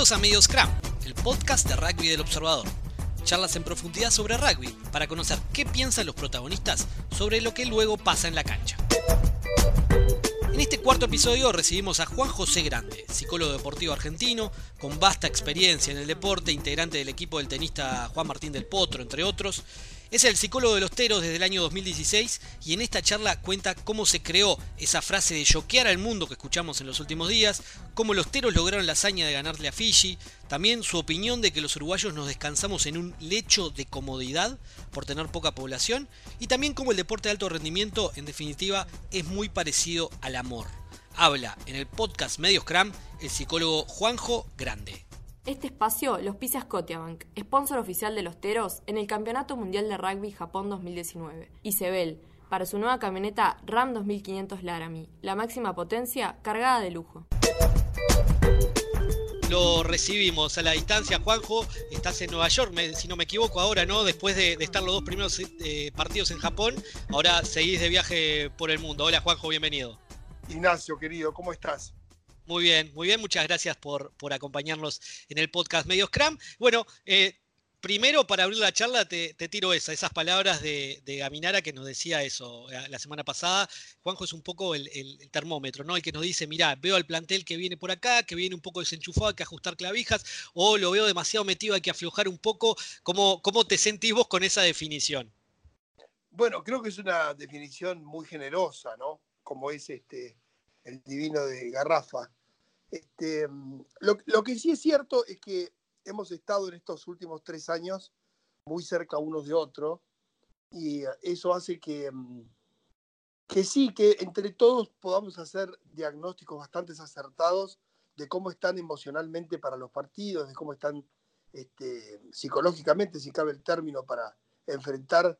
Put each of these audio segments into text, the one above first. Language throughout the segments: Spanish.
Bienvenidos a Medio Scrum, el podcast de rugby del observador. Charlas en profundidad sobre rugby para conocer qué piensan los protagonistas sobre lo que luego pasa en la cancha. En este cuarto episodio recibimos a Juan José Grande, psicólogo deportivo argentino, con vasta experiencia en el deporte, integrante del equipo del tenista Juan Martín del Potro, entre otros, es el psicólogo de los teros desde el año 2016 y en esta charla cuenta cómo se creó esa frase de choquear al mundo que escuchamos en los últimos días, cómo los teros lograron la hazaña de ganarle a Fiji, también su opinión de que los uruguayos nos descansamos en un lecho de comodidad por tener poca población y también cómo el deporte de alto rendimiento en definitiva es muy parecido al amor. Habla en el podcast Medio Scrum el psicólogo Juanjo Grande. Este espacio los pisa Scotiabank, sponsor oficial de los Teros en el Campeonato Mundial de Rugby Japón 2019. Y Sebel, para su nueva camioneta Ram 2500 Laramie, la máxima potencia cargada de lujo. Lo recibimos a la distancia, Juanjo. Estás en Nueva York, si no me equivoco, ahora, ¿no? Después de, estar los dos primeros eh, partidos en Japón, ahora seguís de viaje por el mundo. Hola, Juanjo, bienvenido. Ignacio, querido, ¿cómo estás? Muy bien, muy bien. Muchas gracias por, por acompañarnos en el podcast Medio Scrum. Bueno, eh, primero para abrir la charla te, tiro esa, esas palabras de, de, Gaminara que nos decía eso eh, la semana pasada. Juanjo es un poco el, termómetro, ¿no? El que nos dice, mira, veo al plantel que viene por acá, que viene un poco desenchufado, hay que ajustar clavijas, o lo veo demasiado metido, hay que aflojar un poco. ¿Cómo, cómo te sentís vos con esa definición? Bueno, creo que es una definición muy generosa, ¿no? Como es este el divino de Garrafa. Este, lo, que sí es cierto es que hemos estado en estos últimos tres años muy cerca unos de otros y eso hace que, que sí, que entre todos podamos hacer diagnósticos bastante acertados de cómo están emocionalmente para los partidos, de cómo están este, psicológicamente, si cabe el término, para enfrentar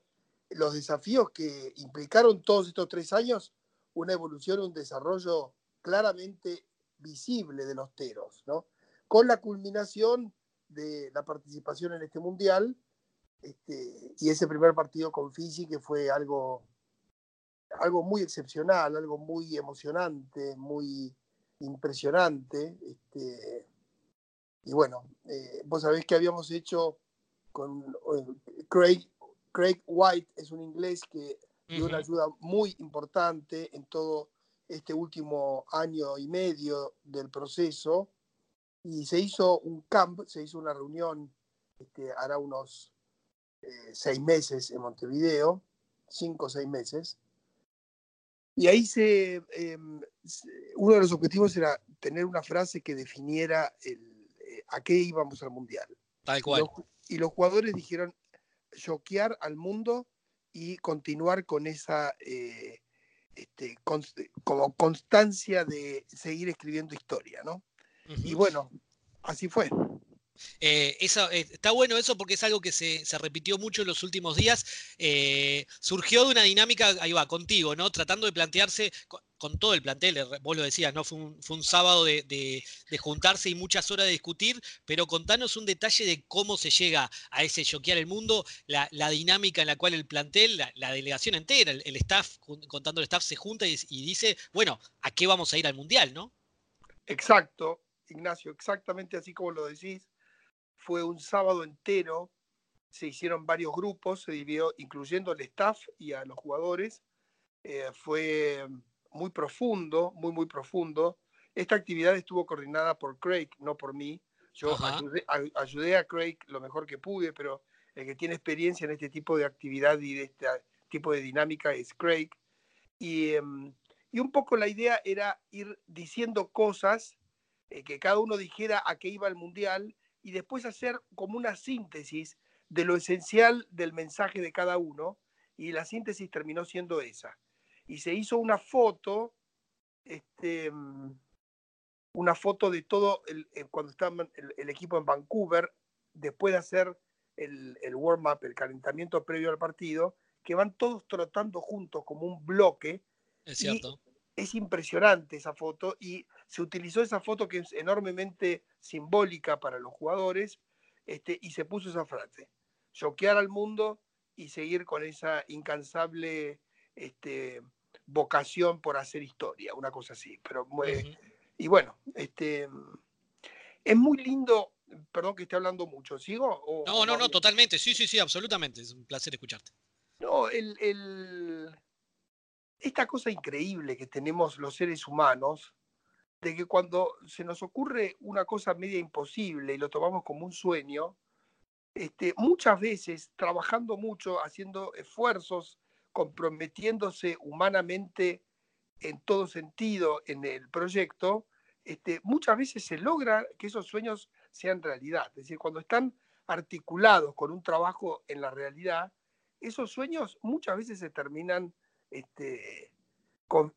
los desafíos que implicaron todos estos tres años, una evolución, un desarrollo claramente visible de los teros, ¿no? Con la culminación de la participación en este mundial este, y ese primer partido con Fiji que fue algo, algo muy excepcional, algo muy emocionante, muy impresionante. Este, y bueno, eh, vos sabés que habíamos hecho con eh, Craig, Craig White, es un inglés que dio una ayuda muy importante en todo este último año y medio del proceso y se hizo un camp, se hizo una reunión, este, hará unos eh, seis meses en Montevideo, cinco o seis meses, y ahí se, uno de los objetivos era tener una frase que definiera el, eh, a qué íbamos al Mundial. Tal cual. Y los, jugadores dijeron choquear al mundo y continuar con esa eh, este, como constancia de seguir escribiendo historia, ¿no? Y bueno, así fue. Eh, eso, eh, está bueno eso porque es algo que se, repitió mucho en los últimos días. Eh, surgió de una dinámica, ahí va, contigo, ¿no? Tratando de plantearse con, todo el plantel, vos lo decías, ¿no? Fue un, sábado de, juntarse y muchas horas de discutir, pero contanos un detalle de cómo se llega a ese choquear el mundo, la, dinámica en la cual el plantel, la, delegación entera, el, staff, contando el staff, se junta y, dice, bueno, ¿a qué vamos a ir al Mundial, no? Exacto, Ignacio, exactamente así como lo decís fue un sábado entero, se hicieron varios grupos, se dividió, incluyendo el staff y a los jugadores. Eh, fue muy profundo, muy, muy profundo. Esta actividad estuvo coordinada por Craig, no por mí. Yo ayudé, a Craig lo mejor que pude, pero el que tiene experiencia en este tipo de actividad y de este tipo de dinámica es Craig. Y, em, y un poco la idea era ir diciendo cosas, eh, que cada uno dijera a qué iba el mundial y después hacer como una síntesis de lo esencial del mensaje de cada uno, y la síntesis terminó siendo esa. Y se hizo una foto, este, mm, una foto de todo el, eh, cuando estaba el, equipo en Vancouver, después de hacer el, el warm-up, el calentamiento previo al partido, que van todos trotando juntos como un bloque. Es cierto es impresionante esa foto y se utilizó esa foto que es enormemente simbólica para los jugadores este, y se puso esa frase, choquear al mundo y seguir con esa incansable este, vocación por hacer historia, una cosa así. Pero, Y bueno, este, es muy lindo, perdón que esté hablando mucho, ¿sigo? no, no, no, totalmente, sí, sí, sí, absolutamente, es un placer escucharte. No, el, esta cosa increíble que tenemos los seres humanos, de que cuando se nos ocurre una cosa media imposible y lo tomamos como un sueño, este, muchas veces trabajando mucho, haciendo esfuerzos, comprometiéndose humanamente en todo sentido en el proyecto, este, muchas veces se logra que esos sueños sean realidad. Es decir, cuando están articulados con un trabajo en la realidad, esos sueños muchas veces se terminan este,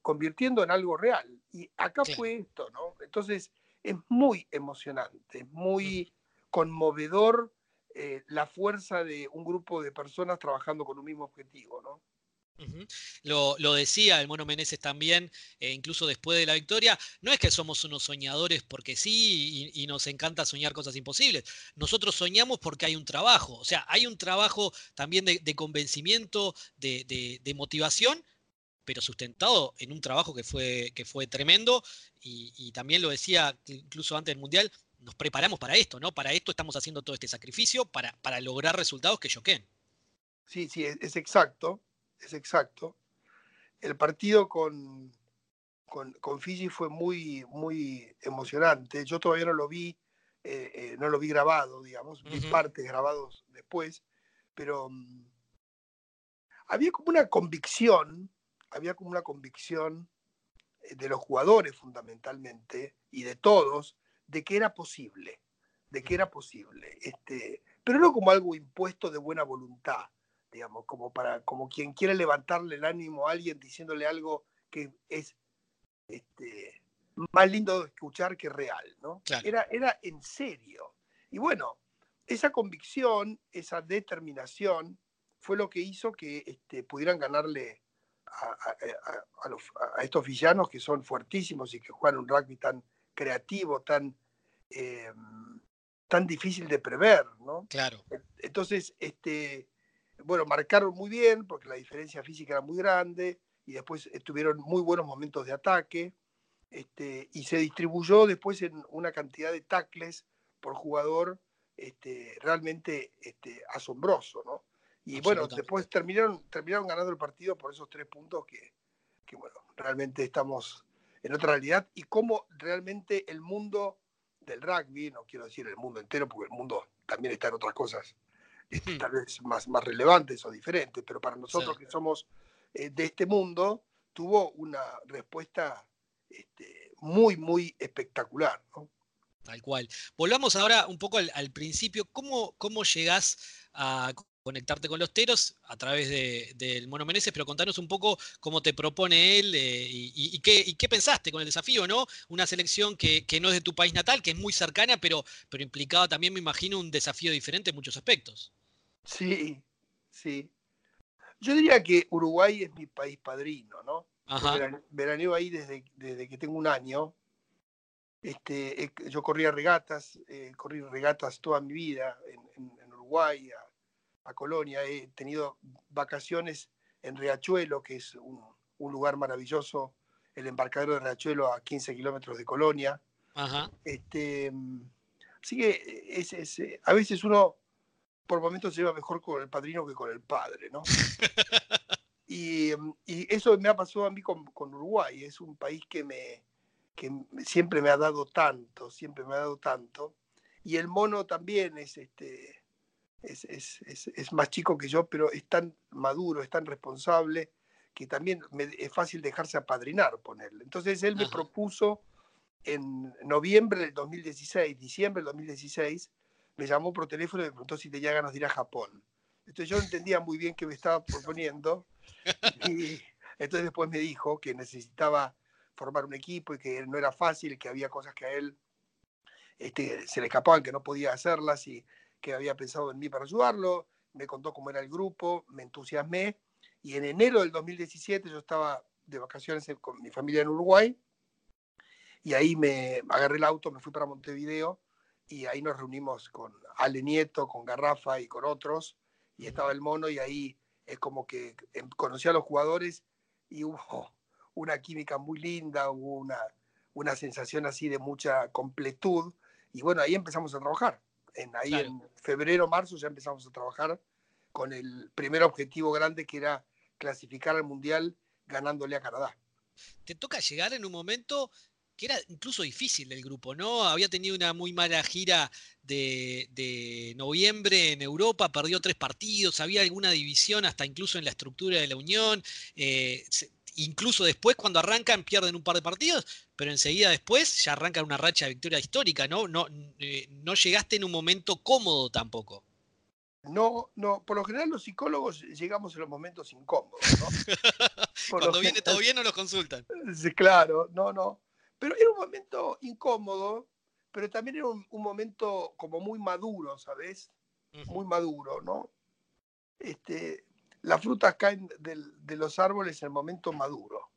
convirtiendo en algo real. Y acá fue esto, ¿no? Entonces es muy emocionante, muy conmovedor eh, la fuerza de un grupo de personas trabajando con un mismo objetivo, ¿no? Lo, decía el Mono Meneses también, eh, incluso después de la victoria, no es que somos unos soñadores porque sí y, nos encanta soñar cosas imposibles, nosotros soñamos porque hay un trabajo, o sea, hay un trabajo también de, convencimiento, de, motivación, pero sustentado en un trabajo que fue, que fue tremendo y, también lo decía incluso antes del Mundial, nos preparamos para esto, ¿no? Para esto estamos haciendo todo este sacrificio para, para lograr resultados que choquen. Sí, sí, es exacto es exacto. El partido con, con, Fiji fue muy, muy emocionante. Yo todavía no lo vi, eh, eh, no lo vi grabado, digamos, vi partes grabados después, pero mm, había como una convicción, había como una convicción eh, de los jugadores fundamentalmente y de todos, de que era posible, de que era posible. Este, pero no como algo impuesto de buena voluntad, digamos, como para, como quien quiere levantarle el ánimo a alguien diciéndole algo que es este, más lindo de escuchar que real, ¿no? Era, era en serio. Y bueno, esa convicción, esa determinación, fue lo que hizo que este, pudieran ganarle a, estos villanos que son fuertísimos y que juegan un rugby tan creativo, tan, em, tan difícil de prever, ¿no? Claro. Entonces, este, bueno, marcaron muy bien porque la diferencia física era muy grande y después tuvieron muy buenos momentos de ataque este, y se distribuyó después en una cantidad de tacles por jugador este, realmente este, asombroso, ¿no? Y bueno, después terminaron, terminaron ganando el partido por esos tres puntos que, que, bueno, realmente estamos en otra realidad y cómo realmente el mundo del rugby, no quiero decir el mundo entero porque el mundo también está en otras cosas este, tal vez más, más relevantes o diferentes, pero para nosotros que somos eh, de este mundo, tuvo una respuesta este, muy, muy espectacular. Tal cual. Volvamos ahora un poco al, principio. ¿Cómo, ¿Cómo llegás a conectarte con los teros a través del de, Mono Meneses, pero contanos un poco cómo te propone él eh, y, qué, y, qué, pensaste con el desafío, ¿no? Una selección que, que, no es de tu país natal, que es muy cercana, pero, pero implicaba también, me imagino, un desafío diferente en muchos aspectos. Sí, sí. Yo diría que Uruguay es mi país padrino, ¿no? Veraneo ahí desde, desde que tengo un año. Este, yo corría regatas, eh, corrí regatas toda mi vida en, Uruguay, a, Colonia. He tenido vacaciones en Riachuelo, que es un, lugar maravilloso, el embarcadero de Riachuelo a 15 kilómetros de Colonia. Ajá. Este, así que es, es, a veces uno por momentos se lleva mejor con el padrino que con el padre, ¿no? y, eso me ha pasado a mí con, Uruguay, es un país que, me, que siempre me ha dado tanto, siempre me ha dado tanto. Y el mono también es, este, es, es, es, más chico que yo, pero es tan maduro, es tan responsable, que también es fácil dejarse apadrinar, ponerle. Entonces él me propuso en noviembre del 2016, diciembre del 2016, me llamó por teléfono y me preguntó si tenía ganas de ir a Japón. Entonces yo entendía muy bien qué me estaba proponiendo y entonces después me dijo que necesitaba formar un equipo y que no era fácil, que había cosas que a él este, se le escapaban, que no podía hacerlas y que había pensado en mí para ayudarlo. Me contó cómo era el grupo, me entusiasmé y en enero del 2017 yo estaba de vacaciones con mi familia en Uruguay y ahí me agarré el auto, me fui para Montevideo y ahí nos reunimos con Ale Nieto, con Garrafa y con otros, y estaba el mono y ahí es como que em, conocí a los jugadores y hubo una química muy linda, hubo una, una sensación así de mucha completud Y bueno, ahí empezamos a trabajar. En, ahí en febrero, marzo ya empezamos a trabajar con el primer objetivo grande que era clasificar al Mundial ganándole a Canadá. Te toca llegar en un momento que era incluso difícil el grupo, ¿no? Había tenido una muy mala gira de, noviembre en Europa, perdió tres partidos, había alguna división hasta incluso en la estructura de la Unión. Eh, incluso después, cuando arrancan, pierden un par de partidos, pero enseguida después ya arrancan una racha de victoria histórica, ¿no? No, eh, no llegaste en un momento cómodo tampoco. No, no, por lo general los psicólogos llegamos en los momentos incómodos, ¿no? Cuando viene todo bien no los consultan. Sí, claro, no, no. Pero era un momento incómodo, pero también era un, momento como muy maduro, ¿sabes? Muy maduro, ¿no? Este, las frutas caen de los árboles en el momento maduro,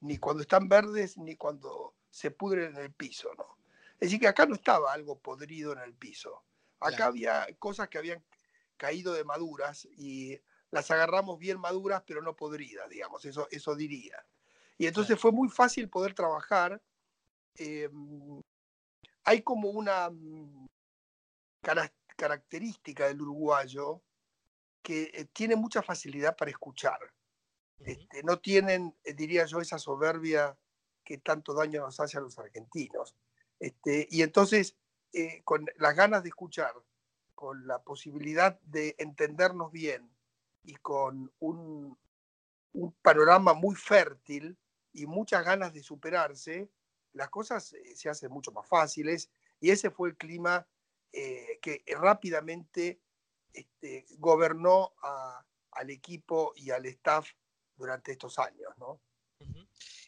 ni cuando están verdes, ni cuando se pudren en el piso, ¿no? Es decir, que acá no estaba algo podrido en el piso. Acá había cosas que habían caído de maduras y las agarramos bien maduras, pero no podridas, digamos, eso, eso diría. Y entonces fue muy fácil poder trabajar. Em, hay como una mm, característica del uruguayo que eh, tiene mucha facilidad para escuchar. Este, no tienen, eh, diría yo, esa soberbia que tanto daño nos hace a los argentinos. Este, y entonces, eh, con las ganas de escuchar, con la posibilidad de entendernos bien y con un, panorama muy fértil y muchas ganas de superarse, las cosas se hacen mucho más fáciles y ese fue el clima que rápidamente este, gobernó al equipo y al staff durante estos años, ¿no?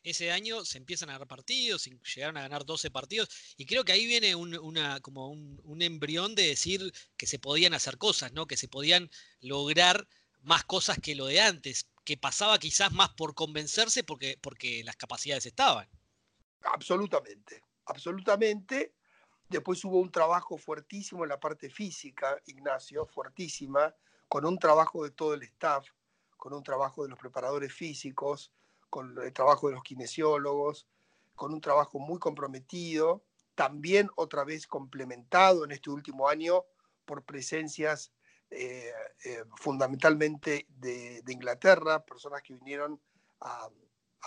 Ese año se empiezan a ganar partidos, llegaron a ganar 12 partidos, y creo que ahí viene un, una, como un, embrión de decir que se podían hacer cosas, ¿no? Que se podían lograr más cosas que lo de antes, que pasaba quizás más por convencerse porque, porque las capacidades estaban. Absolutamente, absolutamente. Después hubo un trabajo fuertísimo en la parte física, Ignacio, fuertísima, con un trabajo de todo el staff, con un trabajo de los preparadores físicos, con el trabajo de los kinesiólogos, con un trabajo muy comprometido, también otra vez complementado en este último año por presencias eh, eh, fundamentalmente de, Inglaterra, personas que vinieron a,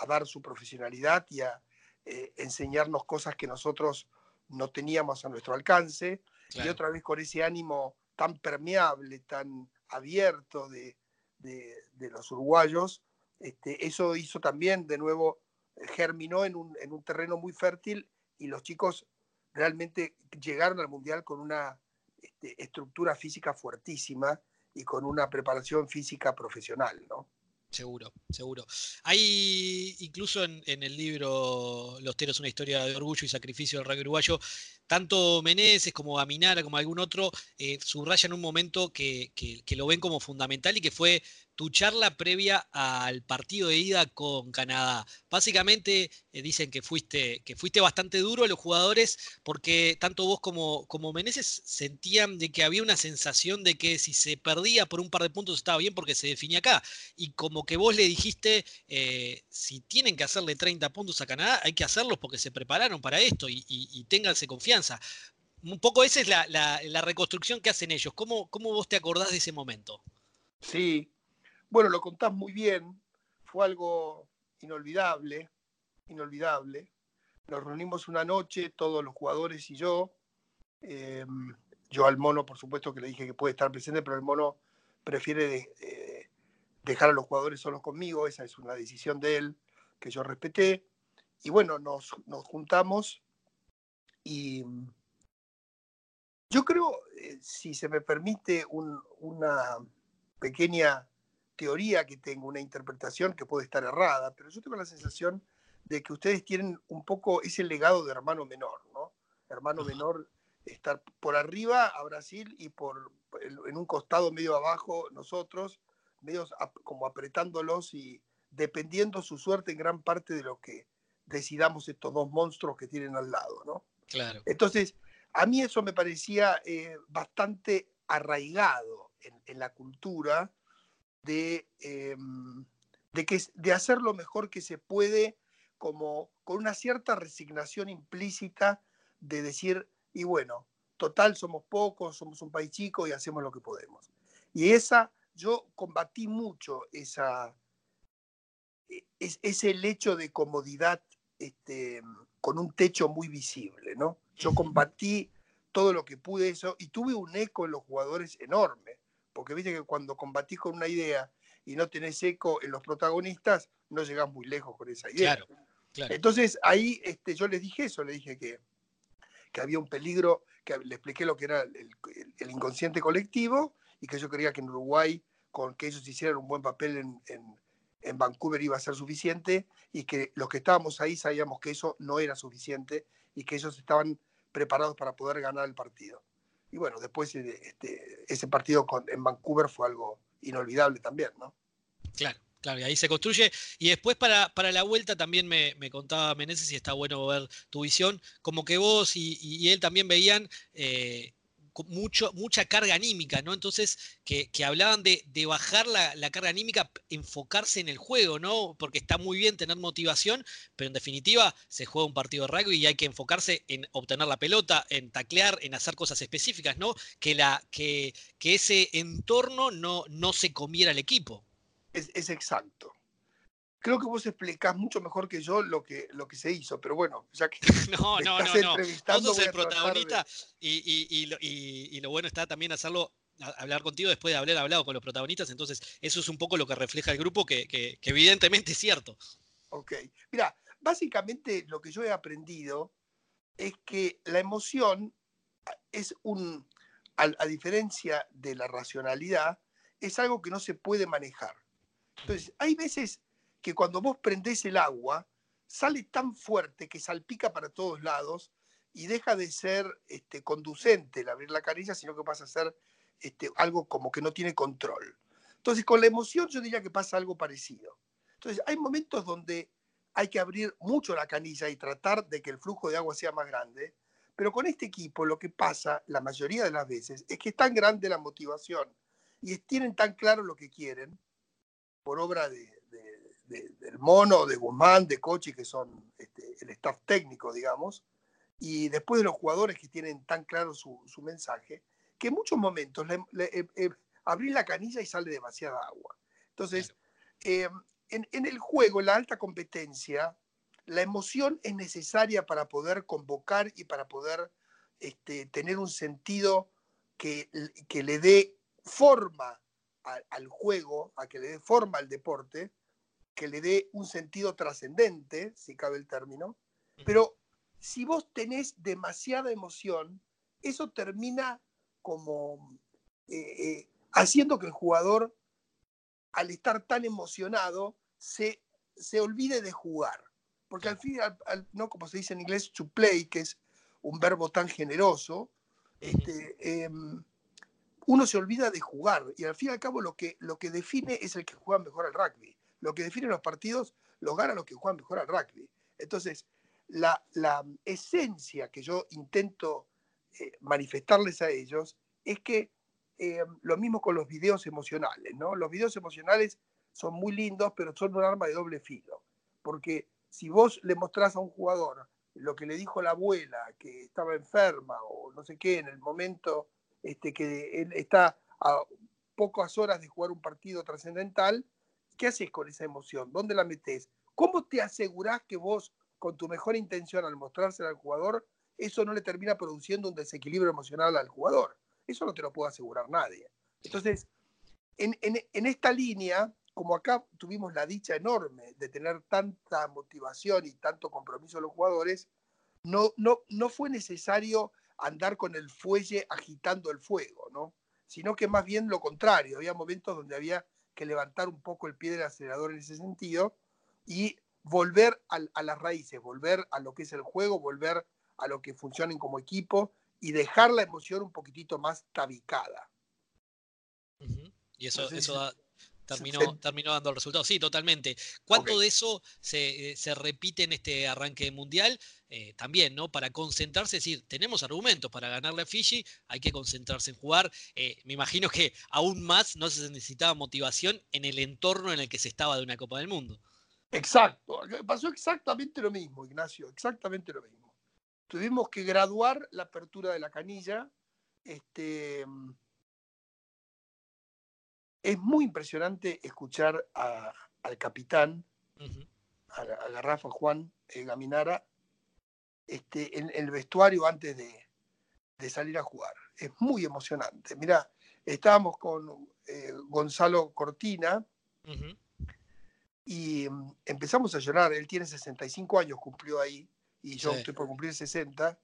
dar su profesionalidad y a eh, enseñarnos cosas que nosotros no teníamos a nuestro alcance, y otra vez con ese ánimo tan permeable, tan abierto de, los uruguayos, este, eso hizo también, de nuevo, germinó en un, en un terreno muy fértil y los chicos realmente llegaron al Mundial con una este, estructura física fuertísima y con una preparación física profesional, ¿no? Seguro, seguro. Hay incluso en, el libro Los Teros, una historia de orgullo y sacrificio del rugby uruguayo, tanto Meneses como Aminara como algún otro eh, subrayan un momento que, lo ven como fundamental y que fue tu charla previa al partido de ida con Canadá. Básicamente eh, dicen que fuiste, que fuiste bastante duro a los jugadores porque tanto vos como, como Meneses sentían de que había una sensación de que si se perdía por un par de puntos estaba bien porque se definía acá. Y como que vos le dijiste, eh, si tienen que hacerle 30 puntos a Canadá, hay que hacerlos porque se prepararon para esto y, y, ténganse confianza. Un poco esa es la, reconstrucción que hacen ellos. ¿Cómo, ¿Cómo vos te acordás de ese momento? Sí, bueno, lo contás muy bien, fue algo inolvidable, inolvidable. Nos reunimos una noche, todos los jugadores y yo. Em, yo al mono, por supuesto que le dije que puede estar presente, pero el mono prefiere eh, dejar a los jugadores solos conmigo, esa es una decisión de él que yo respeté. Y bueno, nos, juntamos y yo creo, eh, si se me permite una pequeña teoría que tengo, una interpretación que puede estar errada, pero yo tengo la sensación de que ustedes tienen un poco ese legado de hermano menor, ¿no? Hermano menor, estar por arriba a Brasil y por en un costado medio abajo nosotros, medio como apretándolos y dependiendo su suerte en gran parte de lo que decidamos estos dos monstruos que tienen al lado, ¿no? Entonces, a mí eso me parecía eh, bastante arraigado en, la cultura de, de, que, de hacer lo mejor que se puede, como con una cierta resignación implícita de decir, y bueno, total somos pocos, somos un país chico y hacemos lo que podemos. Y esa, yo combatí mucho esa, e, es, ese hecho de comodidad este, con un techo muy visible, ¿no? Yo combatí todo lo que pude eso y tuve un eco en los jugadores enorme, porque viste que cuando combatís con una idea y no tenés eco en los protagonistas, no llegás muy lejos con esa idea. Entonces ahí este, yo les dije eso, le dije que, que había un peligro, que le expliqué lo que era el, inconsciente colectivo y que yo creía que en Uruguay, con que ellos hicieran un buen papel en, en Vancouver iba a ser suficiente y que los que estábamos ahí sabíamos que eso no era suficiente y que ellos estaban preparados para poder ganar el partido. Y bueno, después eh, este, ese partido en Vancouver fue algo inolvidable también, ¿no? Claro. Claro, y ahí se construye. Y después para, para la vuelta también me, contaba Meneses, y está bueno ver tu visión, como que vos y, él también veían eh, mucho, mucha carga anímica, ¿no? Entonces, que, hablaban de, bajar la, carga anímica, enfocarse en el juego, ¿no? Porque está muy bien tener motivación, pero en definitiva se juega un partido de rugby y hay que enfocarse en obtener la pelota, en taclear, en hacer cosas específicas, ¿no? Que, la, que, que ese entorno no, no se comiera al equipo. Es, es exacto creo que vos explicás mucho mejor que yo lo que, lo que se hizo, pero bueno, ya que. No, no, no, no. Vos sos el protagonista y, y, lo bueno está también hacerlo hablar contigo después de haber hablado con los protagonistas, entonces eso es un poco lo que refleja el grupo, que, que, evidentemente es cierto. Ok, mira, básicamente lo que yo he aprendido es que la emoción es un, a diferencia de la racionalidad, es algo que no se puede manejar. Entonces, hay veces que cuando vos prendés el agua, sale tan fuerte que salpica para todos lados y deja de ser este, conducente el abrir la canilla, sino que pasa a ser este, algo como que no tiene control. Entonces, con la emoción yo diría que pasa algo parecido. Entonces, hay momentos donde hay que abrir mucho la canilla y tratar de que el flujo de agua sea más grande, pero con este equipo lo que pasa la mayoría de las veces es que es tan grande la motivación y tienen tan claro lo que quieren, por obra de, del Mono, de Guzmán, de Cochi, que son este, el staff técnico, digamos, y después de los jugadores que tienen tan claro su, mensaje, que en muchos momentos le, eh, eh, la canilla y sale demasiada agua. Entonces, eh, en, el juego, en la alta competencia, la emoción es necesaria para poder convocar y para poder este, tener un sentido que, que le dé forma al juego, a que le dé forma al deporte, que le dé un sentido trascendente, si cabe el término, pero si vos tenés demasiada emoción, eso termina como eh, eh, haciendo que el jugador, al estar tan emocionado, se, se olvide de jugar. Porque al fin, no como se dice en inglés, to play, que es un verbo tan generoso, este, em, uno se olvida de jugar. Y al fin y al cabo lo que, lo que define es el que juega mejor al rugby lo que define los partidos los ganan los que juegan mejor al rugby. Entonces, la, esencia que yo intento eh, manifestarles a ellos es que eh, lo mismo con los videos emocionales, ¿no? Los videos emocionales son muy lindos, pero son un arma de doble filo, porque si vos le mostrás a un jugador lo que le dijo la abuela, que estaba enferma o no sé qué, en el momento este, que él está a pocas horas de jugar un partido trascendental, ¿Qué haces con esa emoción? ¿Dónde la metes? ¿Cómo te asegurás que vos, con tu mejor intención al mostrársela al jugador, eso no le termina produciendo un desequilibrio emocional al jugador? Eso no te lo puede asegurar nadie. Entonces, en, esta línea, como acá tuvimos la dicha enorme de tener tanta motivación y tanto compromiso de los jugadores, no, no, no fue necesario andar con el fuelle agitando el fuego, ¿no? Sino que más bien lo contrario, había momentos donde había que levantar un poco el pie del acelerador en ese sentido y volver a, las raíces, volver a lo que es el juego, volver a lo que funcionen como equipo y dejar la emoción un poquitito más tabicada. Y eso, eso terminó, terminó dando el resultado. Sí, totalmente. ¿Cuánto de eso se, repite en este arranque mundial? Eh, también, ¿no? Para concentrarse, es decir, tenemos argumentos para ganarle a Fiji, hay que concentrarse en jugar. Eh, me imagino que aún más no se necesitaba motivación en el entorno en el que se estaba de una Copa del Mundo. Exacto, pasó exactamente lo mismo, Ignacio, exactamente lo mismo. tuvimos que graduar la apertura de la canilla. Este, es muy impresionante escuchar al capitán, a, la, Garrafa Juan eh, Gaminara, este, en, el vestuario antes de, salir a jugar. Es muy emocionante. Mira, estábamos con eh, Gonzalo Cortina y mm, empezamos a llorar. Él tiene 65 años, cumplió ahí, y yo estoy por cumplir 60,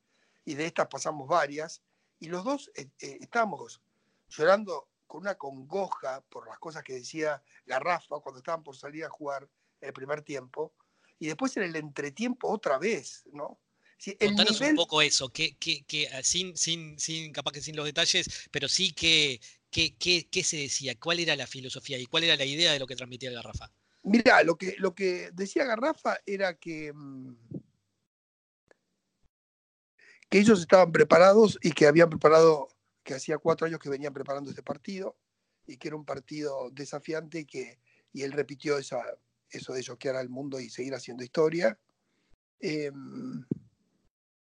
y de estas pasamos varias, y los dos eh, estábamos llorando con una congoja por las cosas que decía Garrafa cuando estaban por salir a jugar el primer tiempo, y después en el entretiempo otra vez, ¿no? Contanos un poco eso, que, que, ah, sin, sin, sin, capaz que sin los detalles, pero sí que, ¿Qué se decía? ¿Cuál era la filosofía y cuál era la idea de lo que transmitía Garrafa? Mira, lo que, lo que decía Garrafa era que, mm, que ellos estaban preparados y que habían preparado que hacía cuatro años que venían preparando este partido y que era un partido desafiante y que y él repitió esa, eso de choquear al mundo y seguir haciendo historia. Em,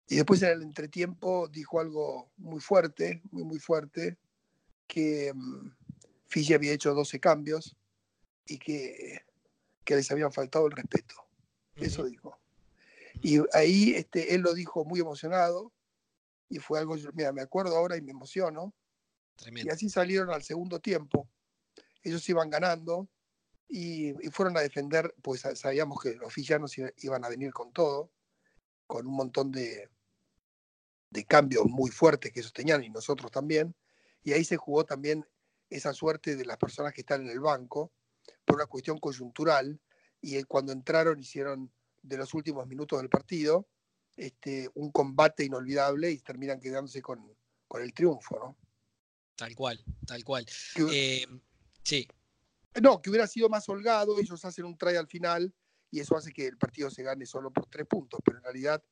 y después en el entretiempo dijo algo muy fuerte, muy, muy fuerte, que um, Fiji había hecho 12 cambios y que, que les habían faltado el respeto. Eso dijo. Y ahí este, él lo dijo muy emocionado y fue algo, mira, me acuerdo ahora y me emociono. Y así salieron al segundo tiempo. Ellos iban ganando y, fueron a defender, pues sabíamos que los villanos iban a venir con todo, con un montón de, de cambios muy fuertes que ellos tenían y nosotros también. Y ahí se jugó también esa suerte de las personas que están en el banco por una cuestión coyuntural y cuando entraron hicieron de los últimos minutos del partido este, un combate inolvidable y terminan quedándose con, el triunfo, ¿no? Tal cual, tal cual. Eh, sí. No, que hubiera sido más holgado, ellos hacen un try al final y eso hace que el partido se gane solo por tres puntos, pero en realidad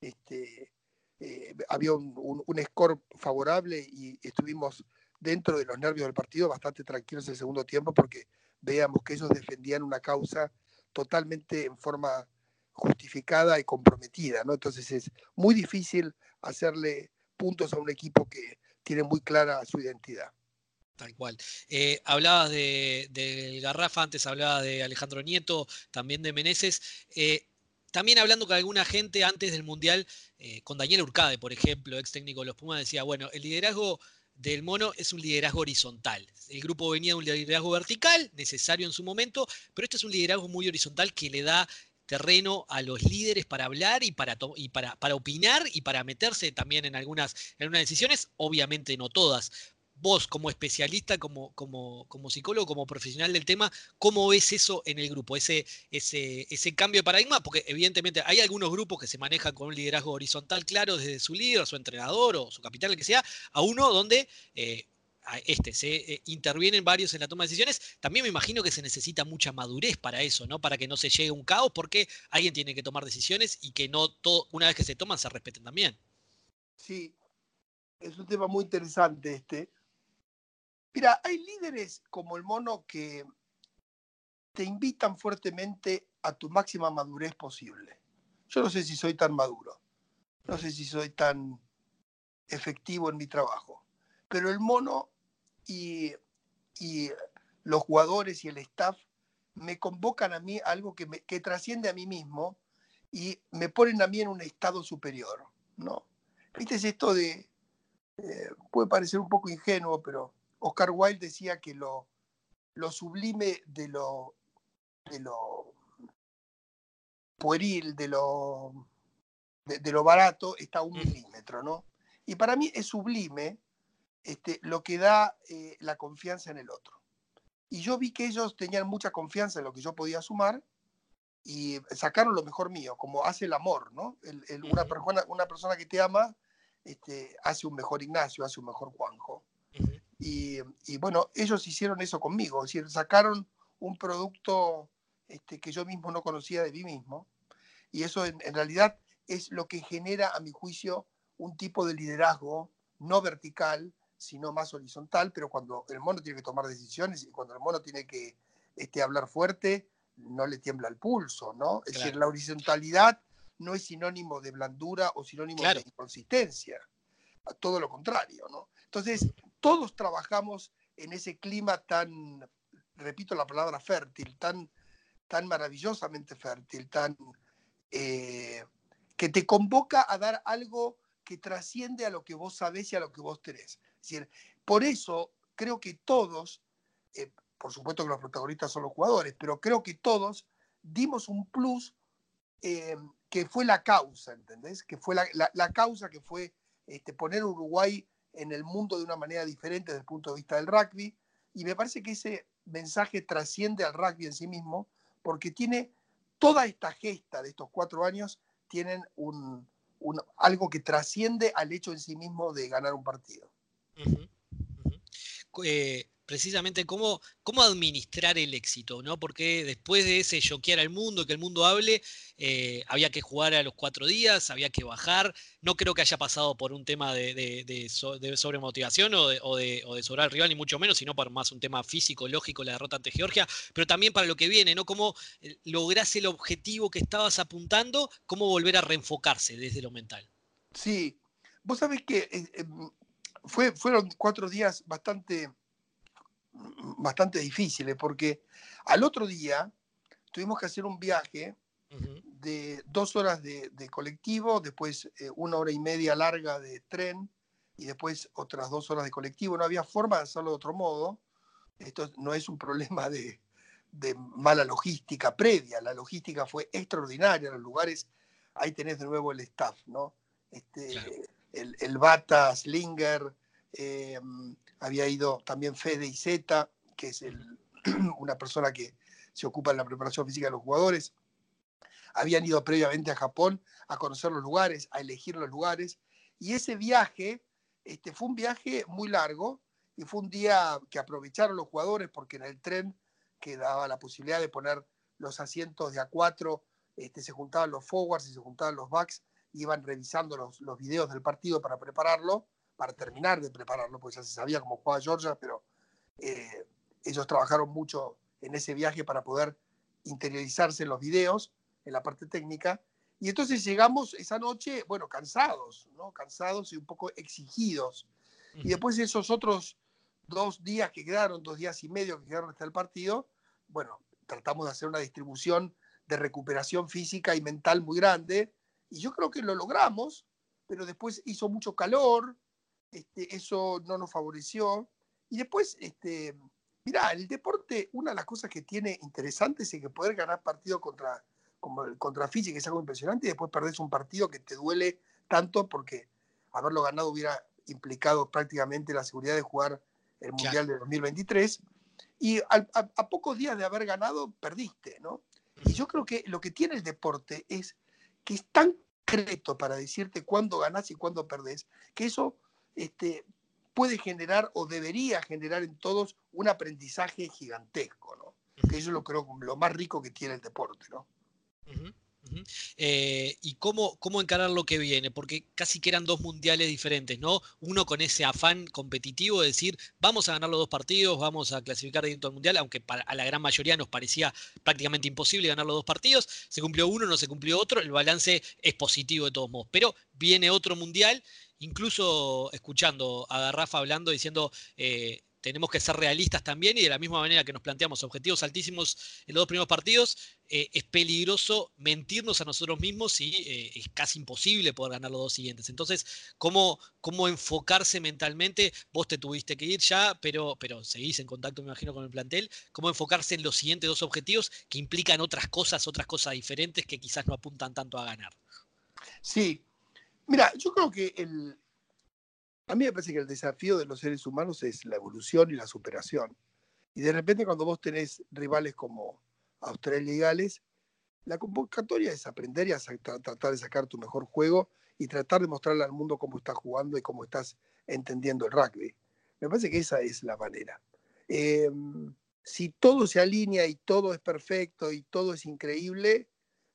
este, eh, había un, un, score favorable y estuvimos dentro de los nervios del partido bastante tranquilos el segundo tiempo porque veíamos que ellos defendían una causa totalmente en forma justificada y comprometida, ¿no? Entonces es muy difícil hacerle puntos a un equipo que tiene muy clara su identidad. Tal cual. Eh, hablabas de, de, Garrafa, antes hablaba de Alejandro Nieto, también de Meneses. Eh, también hablando con alguna gente antes del Mundial, eh, con Daniel Urcade, por ejemplo, ex técnico de los Pumas, decía, bueno, el liderazgo del mono es un liderazgo horizontal. El grupo venía de un liderazgo vertical, necesario en su momento, pero este es un liderazgo muy horizontal que le da terreno a los líderes para hablar y para, y para, para opinar y para meterse también en algunas, en algunas decisiones, obviamente no todas. Vos como especialista, como, como, como psicólogo, como profesional del tema, ¿cómo ves eso en el grupo? Ese, ese, ese cambio de paradigma, porque evidentemente hay algunos grupos que se manejan con un liderazgo horizontal claro desde su líder, su entrenador o su capitán, el que sea, a uno donde eh, este, se eh, intervienen varios en la toma de decisiones, también me imagino que se necesita mucha madurez para eso, ¿no? Para que no se llegue a un caos, porque alguien tiene que tomar decisiones y que no todo, una vez que se toman se respeten también. Sí, es un tema muy interesante este. Mira, hay líderes como el mono que te invitan fuertemente a tu máxima madurez posible. Yo no sé si soy tan maduro, no sé si soy tan efectivo en mi trabajo, pero el mono y, los jugadores y el staff me convocan a mí algo que, me, que trasciende a mí mismo y me ponen a mí en un estado superior, ¿no? ¿Viste? Es esto de, eh, puede parecer un poco ingenuo, pero Oscar Wilde decía que lo, lo sublime de lo, de lo pueril, de lo, de, lo barato, está a un milímetro, ¿no? Y para mí es sublime este, lo que da eh, la confianza en el otro. Y yo vi que ellos tenían mucha confianza en lo que yo podía sumar y sacaron lo mejor mío, como hace el amor, ¿no? una, persona, una persona que te ama este, hace un mejor Ignacio, hace un mejor Juanjo. y, bueno, ellos hicieron eso conmigo, es decir, sacaron un producto este, que yo mismo no conocía de mí mismo. Y eso en realidad es lo que genera, a mi juicio, un tipo de liderazgo no vertical, sino más horizontal, pero cuando el mono tiene que tomar decisiones y cuando el mono tiene que este, hablar fuerte, no le tiembla el pulso, ¿no? Es decir, la horizontalidad no es sinónimo de blandura o sinónimo de inconsistencia. Todo lo contrario, ¿no? Entonces, todos trabajamos en ese clima tan, repito la palabra fértil, tan, tan maravillosamente fértil, tan eh, que te convoca a dar algo que trasciende a lo que vos sabés y a lo que vos tenés. Decir, por eso creo que todos, eh, por supuesto que los protagonistas son los jugadores, pero creo que todos dimos un plus eh, que fue la causa, ¿entendés? Que fue la, causa que fue este, poner Uruguay en el mundo de una manera diferente desde el punto de vista del rugby. Y me parece que ese mensaje trasciende al rugby en sí mismo, porque tiene toda esta gesta de estos cuatro años, tienen algo que trasciende al hecho en sí mismo de ganar un partido. Eh, precisamente cómo, cómo administrar el éxito, ¿no? Porque después de ese choquear al mundo, que el mundo hable, eh, había que jugar a los cuatro días, había que bajar. No creo que haya pasado por un tema de, sobremotivación o, o de, o de, sobrar al rival, ni mucho menos, sino por más un tema físico, lógico, la derrota ante Georgia, pero también para lo que viene, ¿no? Cómo eh, lográs el objetivo que estabas apuntando, cómo volver a reenfocarse desde lo mental. Sí, vos sabés que fue, fueron cuatro días bastante bastante difíciles, porque al otro día tuvimos que hacer un viaje de dos horas de, colectivo, después eh, una hora y media larga de tren y después otras dos horas de colectivo. No había forma de hacerlo de otro modo. Esto no es un problema de, mala logística previa, la logística fue extraordinaria, los lugares, ahí tenés de nuevo el staff, ¿no? Este, el, el, Bata, Slinger, eh, había ido también Fede Zeta, que es una persona que se ocupa de la preparación física de los jugadores. Habían ido previamente a Japón a conocer los lugares, a elegir los lugares. Y ese viaje este, fue un viaje muy largo y fue un día que aprovecharon los jugadores porque en el tren que daba la posibilidad de poner los asientos de a cuatro, este, se juntaban los forwards y se juntaban los backs, iban revisando los, los videos del partido para prepararlo para terminar de prepararlo, pues ya se sabía cómo jugaba Georgia, pero eh, ellos trabajaron mucho en ese viaje para poder interiorizarse en los videos, en la parte técnica. Y entonces llegamos esa noche, bueno, cansados, ¿no? Cansados y un poco exigidos. Y después esos otros dos días que quedaron, dos días y medio que quedaron hasta el partido, bueno, tratamos de hacer una distribución de recuperación física y mental muy grande. Y yo creo que lo logramos, pero después hizo mucho calor, este, eso no nos favoreció. Y después, este, mirá, el deporte, una de las cosas que tiene interesantes es que poder ganar partido contra, contra Fiji, que es algo impresionante, y después perdés un partido que te duele tanto porque haberlo ganado hubiera implicado prácticamente la seguridad de jugar el Mundial de 2023. Y a, pocos días de haber ganado, perdiste, ¿no? Y yo creo que lo que tiene el deporte es que es tan concreto para decirte cuándo ganás y cuándo perdés, que eso este, puede generar o debería generar en todos un aprendizaje gigantesco, ¿no? Que eso es lo creo lo más rico que tiene el deporte, ¿no? Eh, y cómo, cómo encarar lo que viene, porque casi que eran dos mundiales diferentes, ¿no? Uno con ese afán competitivo de decir, vamos a ganar los dos partidos, vamos a clasificar dentro del mundial, aunque a la gran mayoría nos parecía prácticamente imposible ganar los dos partidos, se cumplió uno, no se cumplió otro, el balance es positivo de todos modos, pero viene otro mundial incluso escuchando a Garrafa hablando, diciendo, eh, tenemos que ser realistas también y de la misma manera que nos planteamos objetivos altísimos en los dos primeros partidos, eh, es peligroso mentirnos a nosotros mismos y eh, es casi imposible poder ganar los dos siguientes. Entonces, ¿cómo, ¿cómo enfocarse mentalmente? Vos te tuviste que ir ya, pero, pero seguís en contacto, me imagino, con el plantel. ¿Cómo enfocarse en los siguientes dos objetivos que implican otras cosas, otras cosas diferentes que quizás no apuntan tanto a ganar? Sí, Mira, yo creo que el, a mí me parece que el desafío de los seres humanos es la evolución y la superación. Y de repente cuando vos tenés rivales como Australia y Gales, la convocatoria es aprender y tratar de sacar tu mejor juego y tratar de mostrarle al mundo cómo estás jugando y cómo estás entendiendo el rugby. Me parece que esa es la manera. Em, si todo se alinea y todo es perfecto y todo es increíble,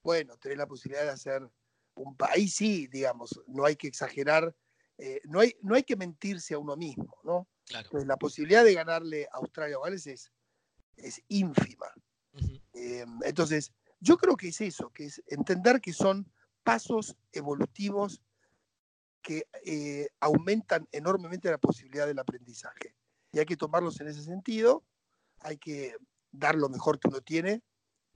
bueno, tenés la posibilidad de hacer un país sí, digamos, no hay que exagerar, eh, no, hay, no hay que mentirse a uno mismo, ¿no? Entonces, la posibilidad de ganarle a Australia o Gales es, es ínfima. Eh, entonces, yo creo que es eso, que es entender que son pasos evolutivos que eh, aumentan enormemente la posibilidad del aprendizaje. Y hay que tomarlos en ese sentido, hay que dar lo mejor que uno tiene,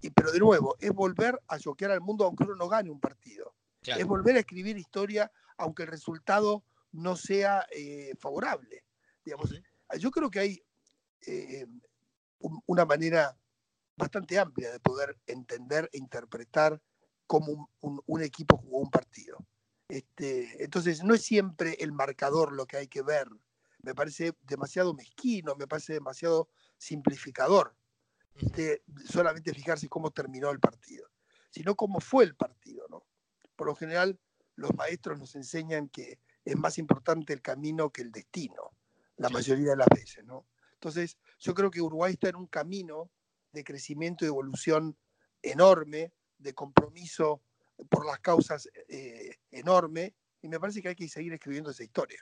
y, pero de nuevo, es volver a choquear al mundo aunque uno no gane un partido. Es volver a escribir historia aunque el resultado no sea eh, favorable. Digamos. Yo creo que hay eh, una manera bastante amplia de poder entender e interpretar cómo un, equipo jugó un partido. Este, entonces, no es siempre el marcador lo que hay que ver. Me parece demasiado mezquino, me parece demasiado simplificador de solamente fijarse cómo terminó el partido, sino cómo fue el partido. ¿no? Por lo general, los maestros nos enseñan que es más importante el camino que el destino, la mayoría de las veces. ¿no? Entonces, yo creo que Uruguay está en un camino de crecimiento y evolución enorme, de compromiso por las causas eh, enorme, y me parece que hay que seguir escribiendo esa historia.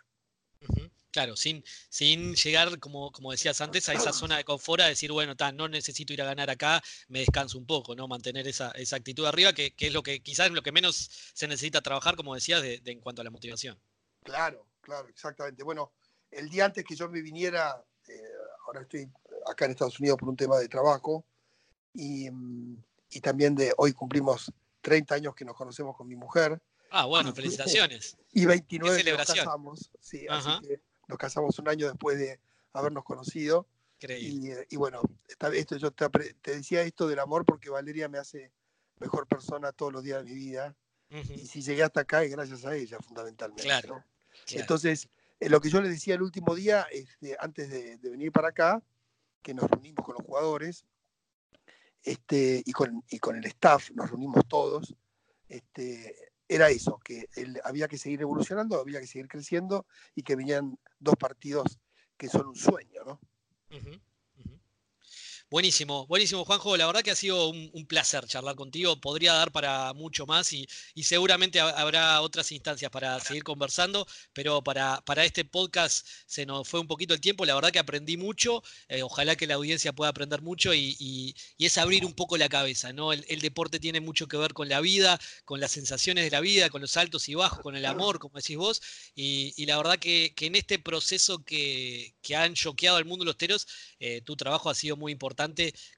Claro, sin, sin llegar, como, como decías antes, a esa zona de confort, a decir, bueno, no necesito ir a ganar acá, me descanso un poco, ¿no? Mantener esa, esa actitud arriba, que, es lo que quizás es lo que menos se necesita trabajar, como decías, de, en cuanto a la motivación. Claro, claro, exactamente. Bueno, el día antes que yo me viniera, eh, ahora estoy acá en Estados Unidos por un tema de trabajo, y, y también de hoy cumplimos 30 años que nos conocemos con mi mujer. Ah, bueno, felicitaciones. Y 29 nos casamos. Sí, así que nos casamos un año después de habernos conocido. Y, y, bueno, esto, yo te, decía esto del amor porque Valeria me hace mejor persona todos los días de mi vida. Y si llegué hasta acá es gracias a ella, fundamentalmente. Claro. Entonces, eh, lo que yo le decía el último día, este, antes de, venir para acá, que nos reunimos con los jugadores este, y, con, y con el staff, nos reunimos todos, este, era eso, que había que seguir evolucionando, había que seguir creciendo y que venían dos partidos que son un sueño, ¿no? Buenísimo, buenísimo Juanjo, la verdad que ha sido un, placer charlar contigo, podría dar para mucho más y, seguramente habrá otras instancias para seguir conversando, pero para, para, este podcast se nos fue un poquito el tiempo, la verdad que aprendí mucho, eh, ojalá que la audiencia pueda aprender mucho y, es abrir un poco la cabeza, ¿no? El, deporte tiene mucho que ver con la vida, con las sensaciones de la vida, con los altos y bajos, con el amor, como decís vos, y, la verdad que, en este proceso que, han choqueado al mundo los teros, eh, tu trabajo ha sido muy importante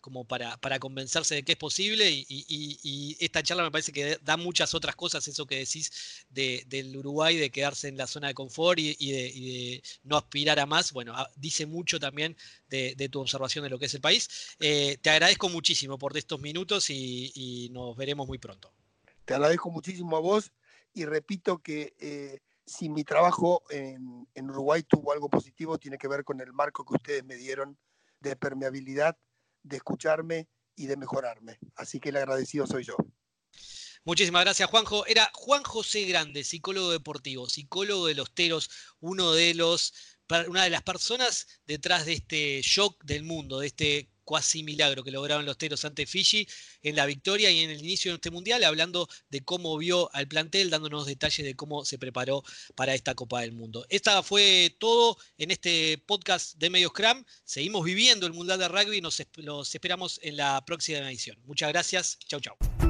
como para, para convencerse de que es posible y, esta charla me parece que da muchas otras cosas, eso que decís del Uruguay, de quedarse en la zona de confort y, de, no aspirar a más, bueno, ah, dice mucho también de, tu observación de lo que es el país. Eh, te agradezco muchísimo por estos minutos y, nos veremos muy pronto. Te agradezco muchísimo a vos y repito que... Eh, si mi trabajo en, en, Uruguay tuvo algo positivo, tiene que ver con el marco que ustedes me dieron de permeabilidad de escucharme y de mejorarme. Así que el agradecido soy yo. Muchísimas gracias, Juanjo. Era Juan José Grande, psicólogo deportivo, psicólogo de los teros, uno de los, una de las personas detrás de este shock del mundo, de este cuasi milagro que lograron los teros ante Fiji en la victoria y en el inicio de este mundial, hablando de cómo vio al plantel, dándonos detalles de cómo se preparó para esta Copa del Mundo. Esta fue todo en este podcast de Medios Cram. Seguimos viviendo el Mundial de Rugby y nos los esperamos en la próxima edición. Muchas gracias. Chau, chau.